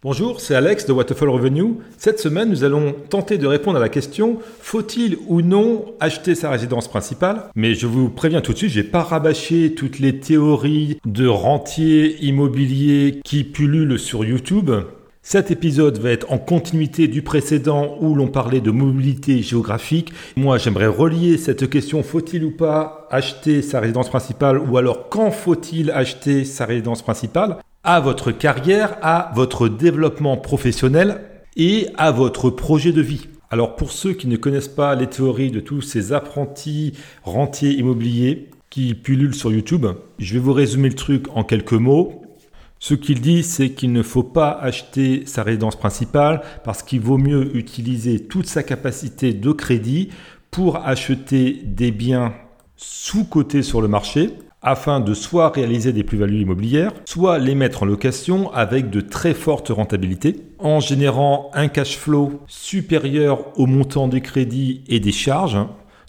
Bonjour, c'est Alex de Waterfall Revenue. Cette semaine, nous allons tenter de répondre à la question faut-il ou non acheter sa résidence principale? Mais je vous préviens tout de suite, je vais pas rabâcher toutes les théories de rentiers immobiliers qui pullulent sur YouTube. Cet épisode va être en continuité du précédent où l'on parlait de mobilité géographique. Moi, j'aimerais relier cette question faut-il ou pas acheter sa résidence principale ou alors quand faut-il acheter sa résidence principale? À votre carrière, à votre développement professionnel et à votre projet de vie. Alors pour ceux qui ne connaissent pas les théories de tous ces apprentis rentiers immobiliers qui pullulent sur YouTube, je vais vous résumer le truc en quelques mots. Ce qu'il dit, c'est qu'il ne faut pas acheter sa résidence principale parce qu'il vaut mieux utiliser toute sa capacité de crédit pour acheter des biens sous-cotés sur le marché afin de soit réaliser des plus-values immobilières, soit les mettre en location avec de très fortes rentabilités, en générant un cash flow supérieur au montant des crédits et des charges,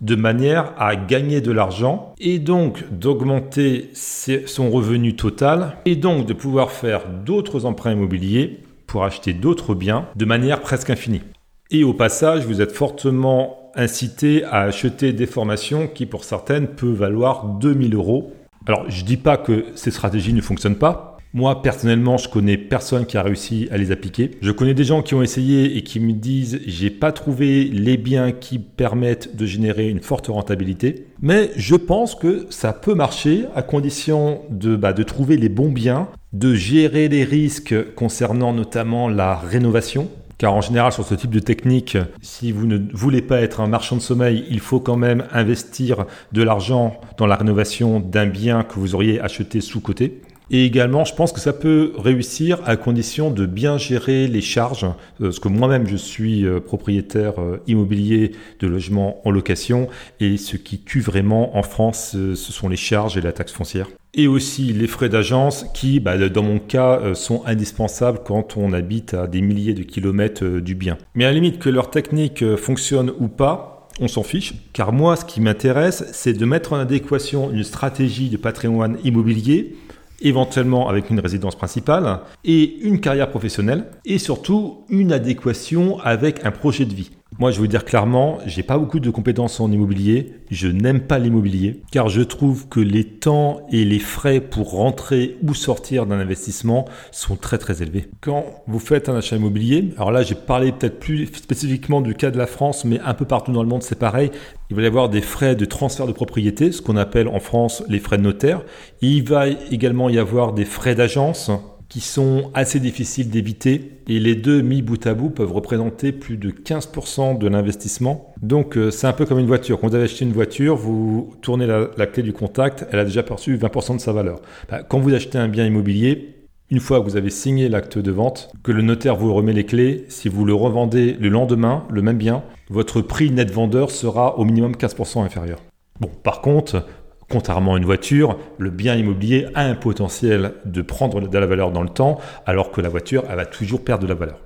de manière à gagner de l'argent et donc d'augmenter son revenu total et donc de pouvoir faire d'autres emprunts immobiliers pour acheter d'autres biens de manière presque infinie. Et au passage, vous êtes fortement incité à acheter des formations qui pour certaines peuvent valoir 2000 euros alors, je ne dis pas que ces stratégies ne fonctionnent pas. Moi, personnellement, je connais personne qui a réussi à les appliquer. Je connais des gens qui ont essayé et qui me disent j'ai pas trouvé les biens qui permettent de générer une forte rentabilité. Mais je pense que ça peut marcher à condition de, bah, de trouver les bons biens, de gérer les risques concernant notamment la rénovation. Car en général, sur ce type de technique, si vous ne voulez pas être un marchand de sommeil, il faut quand même investir de l'argent dans la rénovation d'un bien que vous auriez acheté sous-côté. Et également, je pense que ça peut réussir à condition de bien gérer les charges, euh, parce que moi-même, je suis euh, propriétaire euh, immobilier de logements en location, et ce qui tue vraiment en France, ce sont les charges et la taxe foncière. Et aussi les frais d'agence qui, bah, dans mon cas, sont indispensables quand on habite à des milliers de kilomètres du bien. Mais à la limite que leur technique fonctionne ou pas, on s'en fiche, car moi, ce qui m'intéresse, c'est de mettre en adéquation une stratégie de patrimoine immobilier éventuellement avec une résidence principale, et une carrière professionnelle, et surtout une adéquation avec un projet de vie. Moi, je vous dire clairement, j'ai pas beaucoup de compétences en immobilier. Je n'aime pas l'immobilier car je trouve que les temps et les frais pour rentrer ou sortir d'un investissement sont très très élevés. Quand vous faites un achat immobilier, alors là, j'ai parlé peut-être plus spécifiquement du cas de la France, mais un peu partout dans le monde, c'est pareil. Il va y avoir des frais de transfert de propriété, ce qu'on appelle en France les frais de notaire. Il va également y avoir des frais d'agence qui sont assez difficiles d'éviter et les deux mis bout à bout peuvent représenter plus de 15% de l'investissement. Donc euh, c'est un peu comme une voiture. Quand vous avez acheté une voiture, vous tournez la, clé du contact, elle a déjà perçu 20% de sa valeur. Bah, quand vous achetez un bien immobilier, une fois que vous avez signé l'acte de vente, que le notaire vous remet les clés, si vous le revendez le lendemain, le même bien, votre prix net vendeur sera au minimum 15% inférieur. Bon, par contre, Contrairement à une voiture, le bien immobilier a un potentiel de prendre de la valeur dans le temps, alors que la voiture, elle va toujours perdre de la valeur.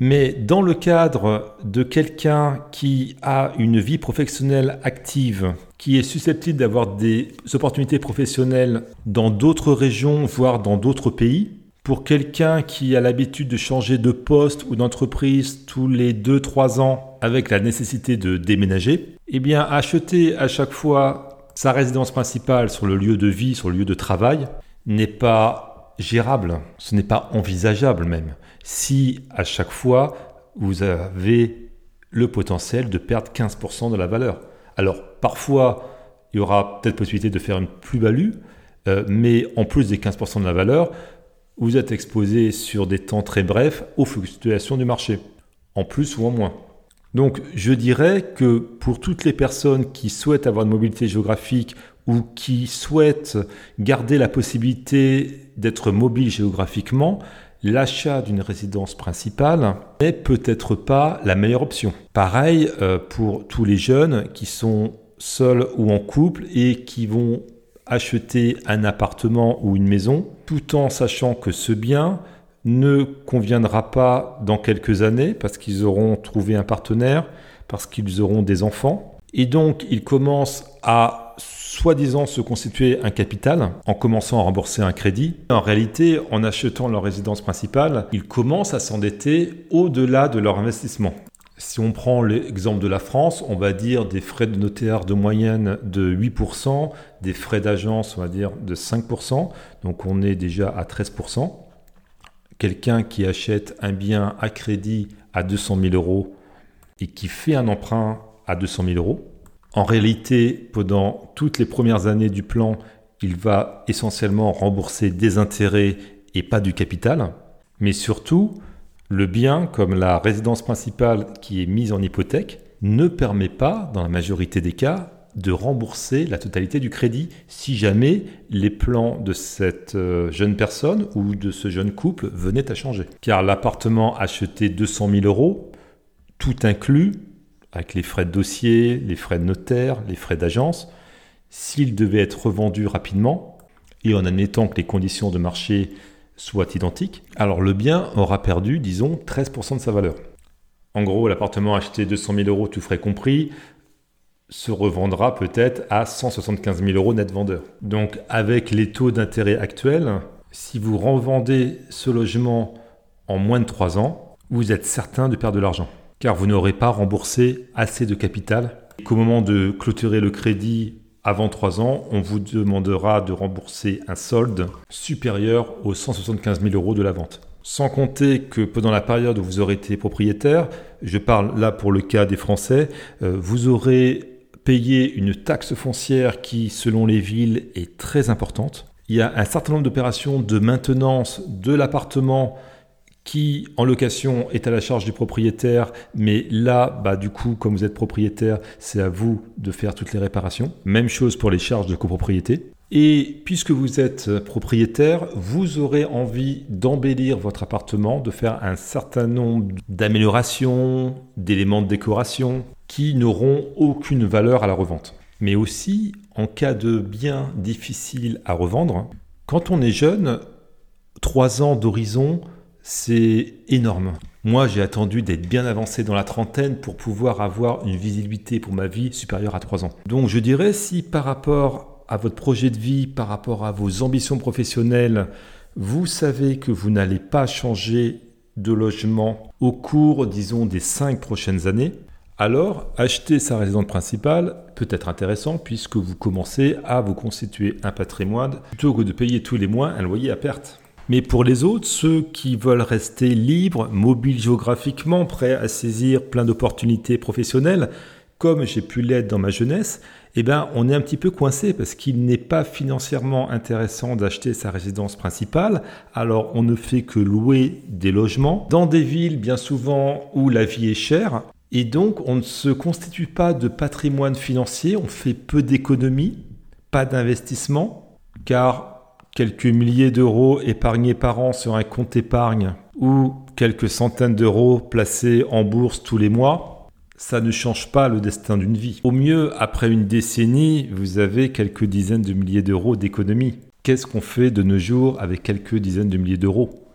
Mais dans le cadre de quelqu'un qui a une vie professionnelle active, qui est susceptible d'avoir des opportunités professionnelles dans d'autres régions, voire dans d'autres pays, pour quelqu'un qui a l'habitude de changer de poste ou d'entreprise tous les 2-3 ans avec la nécessité de déménager, eh bien acheter à chaque fois sa résidence principale sur le lieu de vie, sur le lieu de travail, n'est pas gérable, ce n'est pas envisageable même, si à chaque fois vous avez le potentiel de perdre 15% de la valeur. Alors parfois, il y aura peut-être possibilité de faire une plus-value, euh, mais en plus des 15% de la valeur, vous êtes exposé sur des temps très brefs aux fluctuations du marché, en plus ou en moins. Donc je dirais que pour toutes les personnes qui souhaitent avoir une mobilité géographique ou qui souhaitent garder la possibilité d'être mobile géographiquement, l'achat d'une résidence principale n'est peut-être pas la meilleure option. Pareil euh, pour tous les jeunes qui sont seuls ou en couple et qui vont acheter un appartement ou une maison tout en sachant que ce bien ne conviendra pas dans quelques années parce qu'ils auront trouvé un partenaire, parce qu'ils auront des enfants. Et donc, ils commencent à soi-disant se constituer un capital en commençant à rembourser un crédit. En réalité, en achetant leur résidence principale, ils commencent à s'endetter au-delà de leur investissement. Si on prend l'exemple de la France, on va dire des frais de notaire de moyenne de 8%, des frais d'agence, on va dire, de 5%. Donc on est déjà à 13%. Quelqu'un qui achète un bien à crédit à 200 000 euros et qui fait un emprunt à 200 000 euros, en réalité, pendant toutes les premières années du plan, il va essentiellement rembourser des intérêts et pas du capital. Mais surtout, le bien, comme la résidence principale qui est mise en hypothèque, ne permet pas, dans la majorité des cas, de rembourser la totalité du crédit si jamais les plans de cette euh, jeune personne ou de ce jeune couple venaient à changer. Car l'appartement acheté 200 000 euros, tout inclus, avec les frais de dossier, les frais de notaire, les frais d'agence, s'il devait être revendu rapidement, et en admettant que les conditions de marché soit identique, alors le bien aura perdu, disons, 13% de sa valeur. En gros, l'appartement acheté 200 000 euros, tout frais compris, se revendra peut-être à 175 000 euros net vendeur. Donc avec les taux d'intérêt actuels, si vous revendez ce logement en moins de 3 ans, vous êtes certain de perdre de l'argent, car vous n'aurez pas remboursé assez de capital. Qu'au moment de clôturer le crédit avant 3 ans, on vous demandera de rembourser un solde supérieur aux 175 000 euros de la vente. Sans compter que pendant la période où vous aurez été propriétaire, je parle là pour le cas des Français, euh, vous aurez payé une taxe foncière qui, selon les villes, est très importante. Il y a un certain nombre d'opérations de maintenance de l'appartement qui en location est à la charge du propriétaire, mais là, bah, du coup, comme vous êtes propriétaire, c'est à vous de faire toutes les réparations. Même chose pour les charges de copropriété. Et puisque vous êtes propriétaire, vous aurez envie d'embellir votre appartement, de faire un certain nombre d'améliorations, d'éléments de décoration qui n'auront aucune valeur à la revente. Mais aussi, en cas de bien difficile à revendre, quand on est jeune, trois ans d'horizon, c'est énorme. Moi, j'ai attendu d'être bien avancé dans la trentaine pour pouvoir avoir une visibilité pour ma vie supérieure à 3 ans. Donc je dirais si par rapport à votre projet de vie, par rapport à vos ambitions professionnelles, vous savez que vous n'allez pas changer de logement au cours, disons, des 5 prochaines années, alors acheter sa résidence principale peut être intéressant puisque vous commencez à vous constituer un patrimoine plutôt que de payer tous les mois un loyer à perte. Mais pour les autres, ceux qui veulent rester libres, mobiles géographiquement, prêts à saisir plein d'opportunités professionnelles, comme j'ai pu l'être dans ma jeunesse, eh ben, on est un petit peu coincé parce qu'il n'est pas financièrement intéressant d'acheter sa résidence principale. Alors, on ne fait que louer des logements dans des villes bien souvent où la vie est chère. Et donc, on ne se constitue pas de patrimoine financier, on fait peu d'économies, pas d'investissement, car quelques milliers d'euros épargnés par an sur un compte épargne ou quelques centaines d'euros placés en bourse tous les mois, ça ne change pas le destin d'une vie. Au mieux, après une décennie, vous avez quelques dizaines de milliers d'euros d'économie. Qu'est-ce qu'on fait de nos jours avec quelques dizaines de milliers d'euros?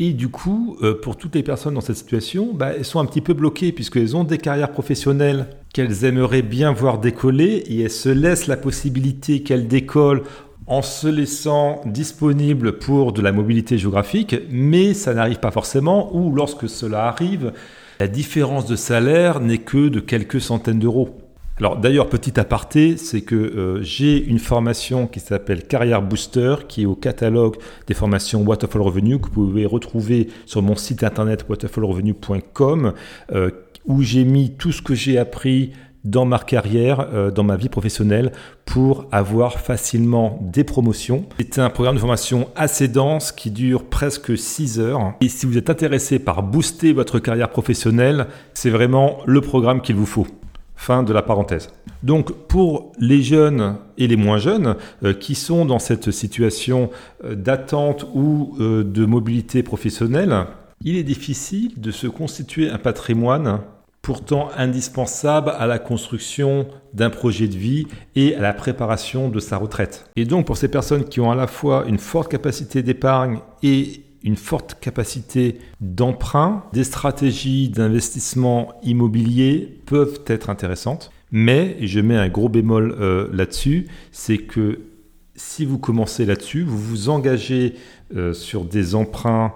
Et du coup, euh, pour toutes les personnes dans cette situation, bah, elles sont un petit peu bloquées puisqu'elles ont des carrières professionnelles qu'elles aimeraient bien voir décoller et elles se laissent la possibilité qu'elles décollent en se laissant disponible pour de la mobilité géographique, mais ça n'arrive pas forcément, ou lorsque cela arrive, la différence de salaire n'est que de quelques centaines d'euros. Alors d'ailleurs, petit aparté, c'est que euh, j'ai une formation qui s'appelle Carrière Booster, qui est au catalogue des formations Waterfall Revenue, que vous pouvez retrouver sur mon site internet waterfallrevenue.com, euh, où j'ai mis tout ce que j'ai appris dans ma carrière, euh, dans ma vie professionnelle, pour avoir facilement des promotions. C'est un programme de formation assez dense qui dure presque 6 heures. Et si vous êtes intéressé par booster votre carrière professionnelle, c'est vraiment le programme qu'il vous faut. Fin de la parenthèse. Donc pour les jeunes et les moins jeunes euh, qui sont dans cette situation euh, d'attente ou de mobilité professionnelle, il est difficile de se constituer un patrimoine pourtant indispensable à la construction d'un projet de vie et à la préparation de sa retraite. Et donc pour ces personnes qui ont à la fois une forte capacité d'épargne et une forte capacité d'emprunt, des stratégies d'investissement immobilier peuvent être intéressantes. Mais, et je mets un gros bémol euh, là-dessus, c'est que si vous commencez là-dessus, vous vous engagez euh, sur des emprunts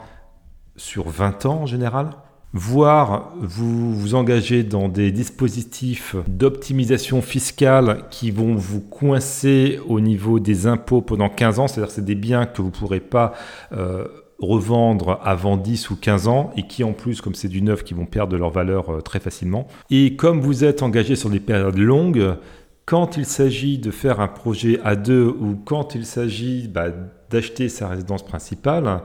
sur 20 ans en général, voire vous vous engagez dans des dispositifs d'optimisation fiscale qui vont vous coincer au niveau des impôts pendant 15 ans, c'est-à-dire c'est des biens que vous ne pourrez pas euh, revendre avant 10 ou 15 ans et qui en plus, comme c'est du neuf, qui vont perdre leur valeur euh, très facilement. Et comme vous êtes engagé sur des périodes longues, quand il s'agit de faire un projet à deux ou quand il s'agit bah, d'acheter sa résidence principale,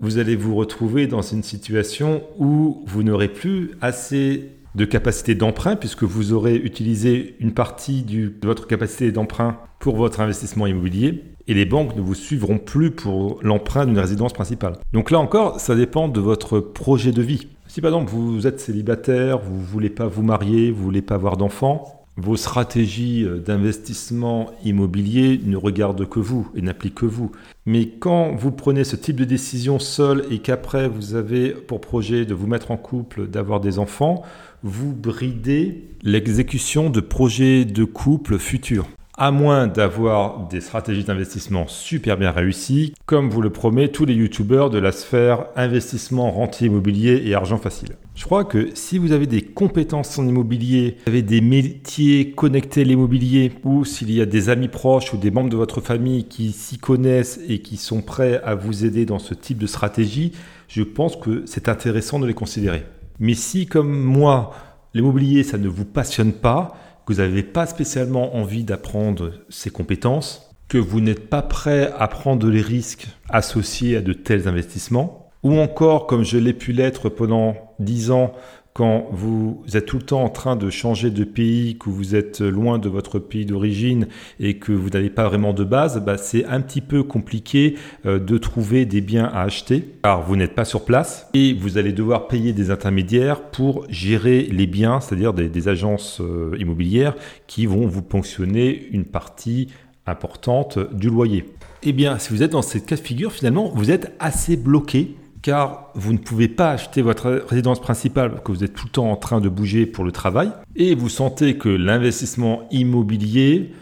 vous allez vous retrouver dans une situation où vous n'aurez plus assez de capacité d'emprunt puisque vous aurez utilisé une partie de votre capacité d'emprunt pour votre investissement immobilier et les banques ne vous suivront plus pour l'emprunt d'une résidence principale. Donc là encore, ça dépend de votre projet de vie. Si par exemple vous êtes célibataire, vous ne voulez pas vous marier, vous ne voulez pas avoir d'enfants, vos stratégies euh, d'investissement immobilier ne regardent que vous et n'appliquent que vous. Mais quand vous prenez ce type de décision seul et qu'après vous avez pour projet de vous mettre en couple, d'avoir des enfants, vous bridez l'exécution de projets de couple futurs à moins d'avoir des stratégies d'investissement super bien réussies, comme vous le promet tous les youtubeurs de la sphère investissement, rentier immobilier et argent facile. Je crois que si vous avez des compétences en immobilier, avez des métiers connectés à l'immobilier, ou s'il y a des amis proches ou des membres de votre famille qui s'y connaissent et qui sont prêts à vous aider dans ce type de stratégie, je pense que c'est intéressant de les considérer. Mais si, comme moi, l'immobilier, ça ne vous passionne pas, vous pas spécialement envie d'apprendre ces compétences, que vous n'êtes pas prêt à prendre les risques associés à de tels investissements, ou encore, comme je l'ai pu l'être pendant 10 ans, quand vous êtes tout le temps en train de changer de pays, que vous êtes loin de votre pays d'origine et que vous n'avez pas vraiment de base, bah c'est un petit peu compliqué euh, de trouver des biens à acheter car vous n'êtes pas sur place et vous allez devoir payer des intermédiaires pour gérer les biens, c'est-à-dire des, agences euh, immobilières qui vont vous ponctionner une partie importante du loyer. Eh bien, si vous êtes dans cette cas de figure, finalement, vous êtes assez bloqué car vous ne pouvez pas acheter votre résidence principale parce que vous êtes tout le temps en train de bouger pour le travail et vous sentez que l'investissement immobilier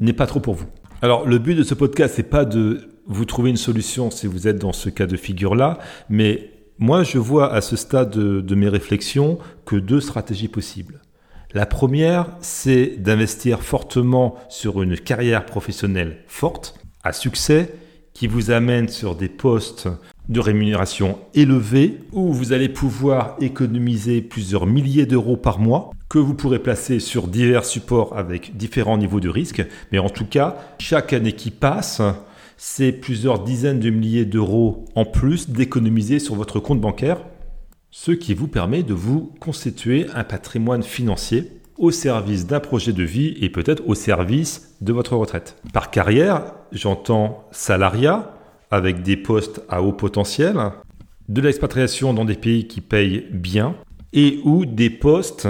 n'est pas trop pour vous. Alors le but de ce podcast c'est pas de vous trouver une solution si vous êtes dans ce cas de figure là, mais moi je vois à ce stade de, de mes réflexions que deux stratégies possibles. La première, c'est d'investir fortement sur une carrière professionnelle forte, à succès, qui vous amène sur des postes de rémunération élevée où vous allez pouvoir économiser plusieurs milliers d'euros par mois que vous pourrez placer sur divers supports avec différents niveaux de risque. Mais en tout cas, chaque année qui passe, c'est plusieurs dizaines de milliers d'euros en plus d'économiser sur votre compte bancaire, ce qui vous permet de vous constituer un patrimoine financier au service d'un projet de vie et peut-être au service de votre retraite. Par carrière, j'entends salariat, avec des postes à haut potentiel, de l'expatriation dans des pays qui payent bien et ou des postes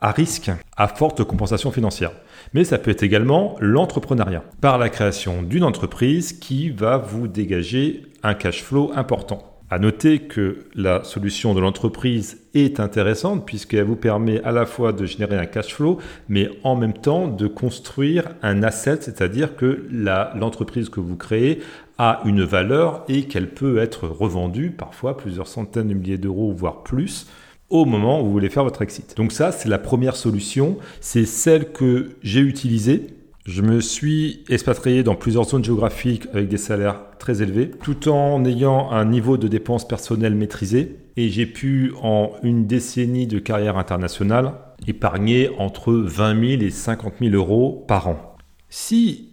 à risque, à forte compensation financière. Mais ça peut être également l'entrepreneuriat, par la création d'une entreprise qui va vous dégager un cash flow important. À noter que la solution de l'entreprise est intéressante puisqu'elle vous permet à la fois de générer un cash flow, mais en même temps de construire un asset, c'est-à-dire que l'entreprise que vous créez a une valeur et qu'elle peut être revendue parfois plusieurs centaines de milliers d'euros, voire plus, au moment où vous voulez faire votre exit. Donc ça, c'est la première solution. C'est celle que j'ai utilisée. Je me suis expatrié dans plusieurs zones géographiques avec des salaires très élevés, tout en ayant un niveau de dépenses personnelles maîtrisé. Et j'ai pu, en une décennie de carrière internationale, épargner entre 20 000 et 50 000 euros par an. Si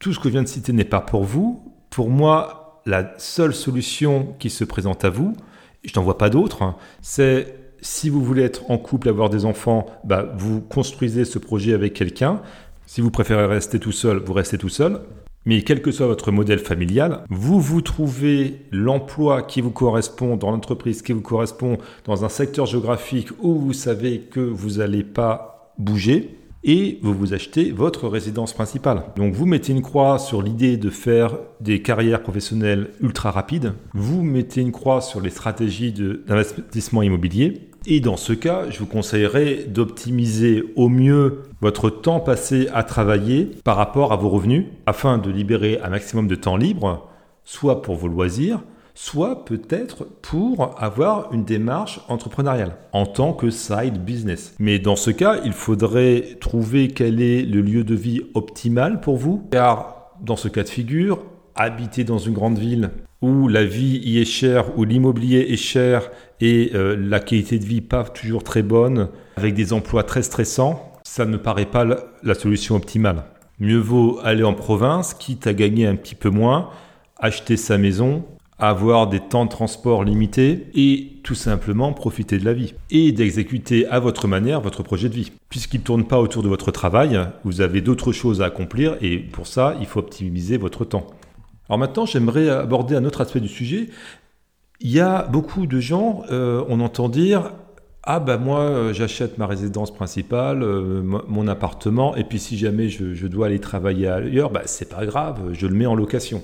tout ce que je viens de citer n'est pas pour vous, pour moi, la seule solution qui se présente à vous, je n'en vois pas d'autre, hein, c'est si vous voulez être en couple, avoir des enfants, bah, vous construisez ce projet avec quelqu'un. Si vous préférez rester tout seul, vous restez tout seul. Mais quel que soit votre modèle familial, vous vous trouvez l'emploi qui vous correspond dans l'entreprise qui vous correspond dans un secteur géographique où vous savez que vous n'allez pas bouger. Et vous vous achetez votre résidence principale. Donc vous mettez une croix sur l'idée de faire des carrières professionnelles ultra rapides, vous mettez une croix sur les stratégies d'investissement immobilier, et dans ce cas, je vous conseillerais d'optimiser au mieux votre temps passé à travailler par rapport à vos revenus, afin de libérer un maximum de temps libre, soit pour vos loisirs, soit peut-être pour avoir une démarche entrepreneuriale en tant que side business. Mais dans ce cas, il faudrait trouver quel est le lieu de vie optimal pour vous, car dans ce cas de figure, habiter dans une grande ville où la vie y est chère, où l'immobilier est cher et euh, la qualité de vie pas toujours très bonne, avec des emplois très stressants, ça ne paraît pas la solution optimale. Mieux vaut aller en province, quitte à gagner un petit peu moins, acheter sa maison avoir des temps de transport limités et tout simplement profiter de la vie et d'exécuter à votre manière votre projet de vie. Puisqu'il ne tourne pas autour de votre travail, vous avez d'autres choses à accomplir et pour ça, il faut optimiser votre temps. Alors maintenant, j'aimerais aborder un autre aspect du sujet. Il y a beaucoup de gens, euh, on entend dire ah ben moi euh, j'achète ma résidence principale, euh, mon appartement, et puis si jamais je, dois aller travailler ailleurs, bah, c'est pas grave, je le mets en location.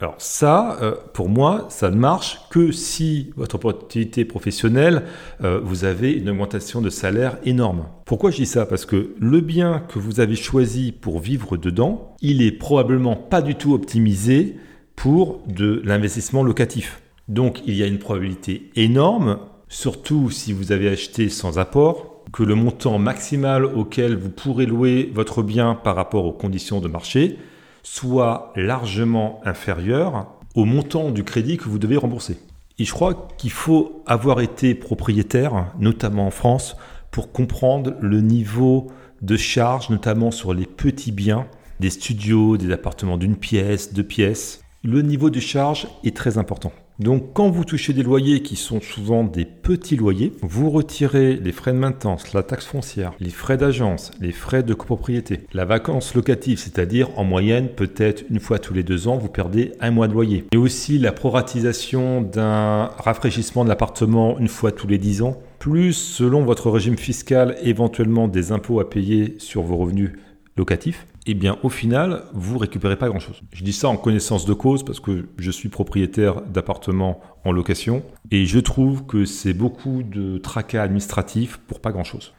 Alors ça, euh, pour moi, ça ne marche que si votre opportunité professionnelle, euh, vous avez une augmentation de salaire énorme. Pourquoi je dis ça? Parce que le bien que vous avez choisi pour vivre dedans, il est probablement pas du tout optimisé pour de l'investissement locatif. Donc il y a une probabilité énorme, surtout si vous avez acheté sans apport, que le montant maximal auquel vous pourrez louer votre bien par rapport aux conditions de marché soit largement inférieur au montant du crédit que vous devez rembourser. Et je crois qu'il faut avoir été propriétaire, notamment en France, pour comprendre le niveau de charge, notamment sur les petits biens, des studios, des appartements d'une pièce, deux pièces. Le niveau de charge est très important. Donc quand vous touchez des loyers qui sont souvent des petits loyers, vous retirez les frais de maintenance, la taxe foncière, les frais d'agence, les frais de copropriété, la vacance locative, c'est-à-dire en moyenne peut-être une fois tous les deux ans, vous perdez un mois de loyer. Et aussi la proratisation d'un rafraîchissement de l'appartement une fois tous les dix ans, plus selon votre régime fiscal éventuellement des impôts à payer sur vos revenus locatifs eh bien au final, vous récupérez pas grand-chose. Je dis ça en connaissance de cause parce que je suis propriétaire d'appartements en location et je trouve que c'est beaucoup de tracas administratifs pour pas grand-chose.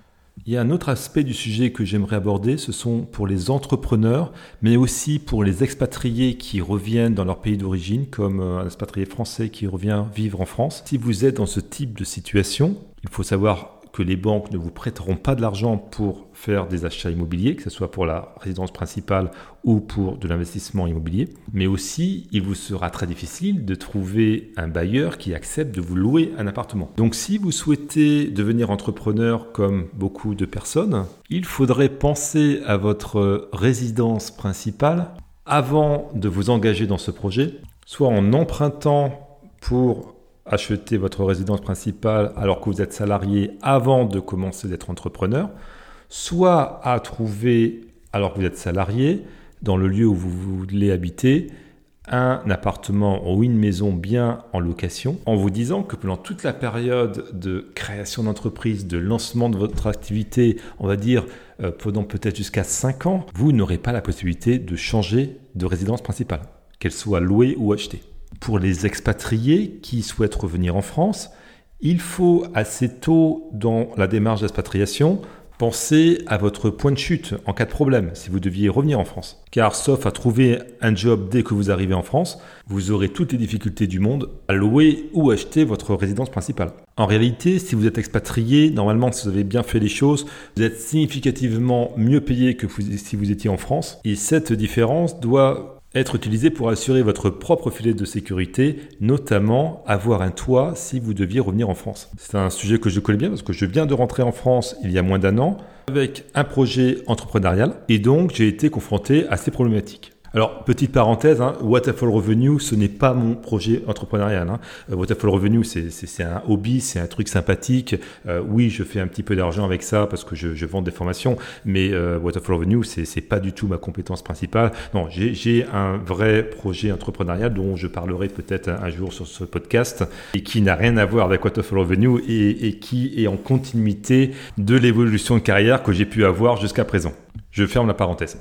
Il y a un autre aspect du sujet que j'aimerais aborder, ce sont pour les entrepreneurs, mais aussi pour les expatriés qui reviennent dans leur pays d'origine, comme un expatrié français qui revient vivre en France. Si vous êtes dans ce type de situation, il faut savoir que les banques ne vous prêteront pas de l'argent pour faire des achats immobiliers, que ce soit pour la résidence principale ou pour de l'investissement immobilier. Mais aussi, il vous sera très difficile de trouver un bailleur qui accepte de vous louer un appartement. Donc si vous souhaitez devenir entrepreneur comme beaucoup de personnes, il faudrait penser à votre résidence principale avant de vous engager dans ce projet, soit en empruntant pour acheter votre résidence principale alors que vous êtes salarié avant de commencer d'être entrepreneur, soit à trouver, alors que vous êtes salarié, dans le lieu où vous voulez habiter, un appartement ou une maison bien en location, en vous disant que pendant toute la période de création d'entreprise, de lancement de votre activité, on va dire euh, pendant peut-être jusqu'à 5 ans, vous n'aurez pas la possibilité de changer de résidence principale, qu'elle soit louée ou achetée pour les expatriés qui souhaitent revenir en France, il faut assez tôt dans la démarche d'expatriation penser à votre point de chute en cas de problème si vous deviez revenir en France. Car sauf à trouver un job dès que vous arrivez en France, vous aurez toutes les difficultés du monde à louer ou acheter votre résidence principale. En réalité, si vous êtes expatrié, normalement si vous avez bien fait les choses, vous êtes significativement mieux payé que si vous étiez en France. Et cette différence doit être utilisé pour assurer votre propre filet de sécurité, notamment avoir un toit si vous deviez revenir en France. C'est un sujet que je connais bien parce que je viens de rentrer en France il y a moins d'un an avec un projet entrepreneurial et donc j'ai été confronté à ces problématiques. Alors, petite parenthèse, hein, Waterfall Revenue, ce n'est pas mon projet entrepreneurial. Hein. Euh, Waterfall Revenue, c'est un hobby, c'est un truc sympathique. Euh, oui, je fais un petit peu d'argent avec ça parce que je, je, vends des formations, mais euh, Waterfall Revenue, c'est pas du tout ma compétence principale. Non, j'ai un vrai projet entrepreneurial dont je parlerai peut-être un, jour sur ce podcast et qui n'a rien à voir avec Waterfall Revenue et, et qui est en continuité de l'évolution de carrière que j'ai pu avoir jusqu'à présent. Je ferme la parenthèse.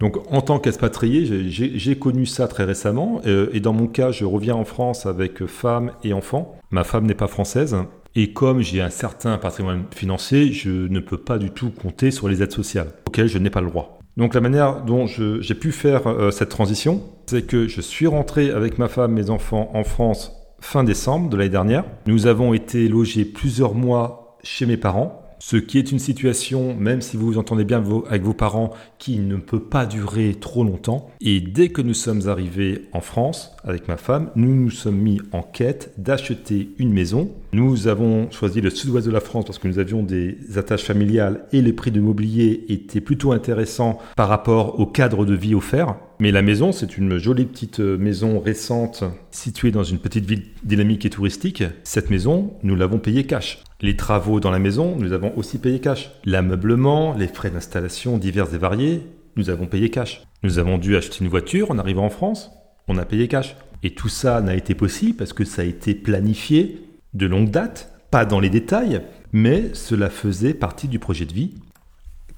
Donc en tant qu'expatrié, j'ai connu ça très récemment. Euh, et dans mon cas, je reviens en France avec femme et enfant. Ma femme n'est pas française. Et comme j'ai un certain patrimoine financier, je ne peux pas du tout compter sur les aides sociales, auxquelles je n'ai pas le droit. Donc la manière dont j'ai pu faire euh, cette transition, c'est que je suis rentré avec ma femme, mes enfants en France fin décembre de l'année dernière. Nous avons été logés plusieurs mois chez mes parents ce qui est une situation, même si vous vous entendez bien avec vos parents, qui ne peut pas durer trop longtemps. Et dès que nous sommes arrivés en France avec ma femme, nous nous sommes mis en quête d'acheter une maison. Nous avons choisi le sud-ouest de la France parce que nous avions des attaches familiales et les prix de mobilier étaient plutôt intéressants par rapport au cadre de vie offert. Mais la maison, c'est une jolie petite maison récente située dans une petite ville dynamique et touristique. Cette maison, nous l'avons payée cash. Les travaux dans la maison, nous avons aussi payé cash. L'ameublement, les frais d'installation divers et variés, nous avons payé cash. Nous avons dû acheter une voiture en arrivant en France, on a payé cash. Et tout ça n'a été possible parce que ça a été planifié de longue date, pas dans les détails, mais cela faisait partie du projet de vie.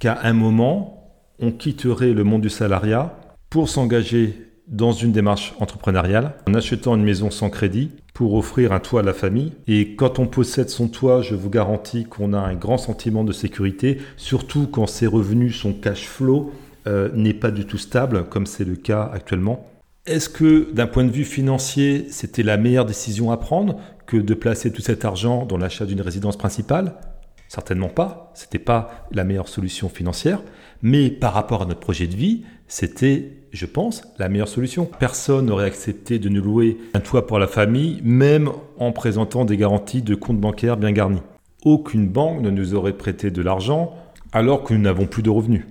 Qu'à un moment, on quitterait le monde du salariat pour s'engager dans une démarche entrepreneuriale en achetant une maison sans crédit pour offrir un toit à la famille. Et quand on possède son toit, je vous garantis qu'on a un grand sentiment de sécurité, surtout quand ses revenus, son cash flow euh, n'est pas du tout stable, comme c'est le cas actuellement. Est-ce que d'un point de vue financier, c'était la meilleure décision à prendre que de placer tout cet argent dans l'achat d'une résidence principale? Certainement pas, c'était pas la meilleure solution financière, mais par rapport à notre projet de vie, c'était, je pense, la meilleure solution. Personne n'aurait accepté de nous louer un toit pour la famille, même en présentant des garanties de compte bancaire bien garnis. Aucune banque ne nous aurait prêté de l'argent alors que nous n'avons plus de revenus.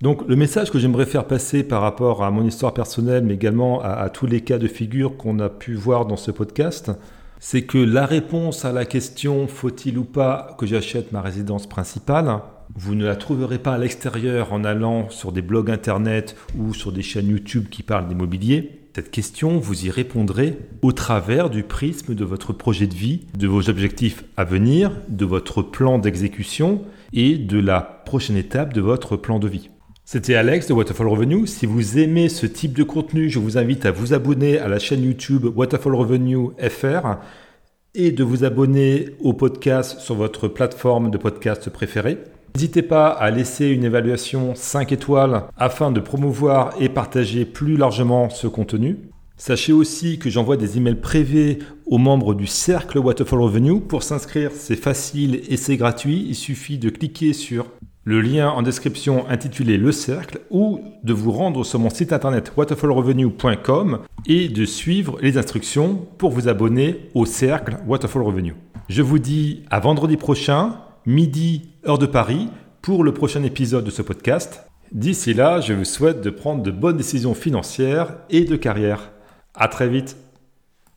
Donc le message que j'aimerais faire passer par rapport à mon histoire personnelle, mais également à, à tous les cas de figure qu'on a pu voir dans ce podcast, c'est que la réponse à la question faut-il ou pas que j'achète ma résidence principale, vous ne la trouverez pas à l'extérieur en allant sur des blogs internet ou sur des chaînes YouTube qui parlent d'immobilier. Cette question, vous y répondrez au travers du prisme de votre projet de vie, de vos objectifs à venir, de votre plan d'exécution et de la prochaine étape de votre plan de vie. C'était Alex de Waterfall Revenue. Si vous aimez ce type de contenu, je vous invite à vous abonner à la chaîne YouTube Waterfall Revenue FR et de vous abonner au podcast sur votre plateforme de podcast préférée. N'hésitez pas à laisser une évaluation 5 étoiles afin de promouvoir et partager plus largement ce contenu. Sachez aussi que j'envoie des emails privés aux membres du cercle Waterfall Revenue. Pour s'inscrire, c'est facile et c'est gratuit. Il suffit de cliquer sur le lien en description intitulé Le Cercle ou de vous rendre sur mon site internet waterfallrevenue.com et de suivre les instructions pour vous abonner au Cercle Waterfall Revenue. Je vous dis à vendredi prochain, midi, heure de Paris, pour le prochain épisode de ce podcast. D'ici là, je vous souhaite de prendre de bonnes décisions financières et de carrière. À très vite.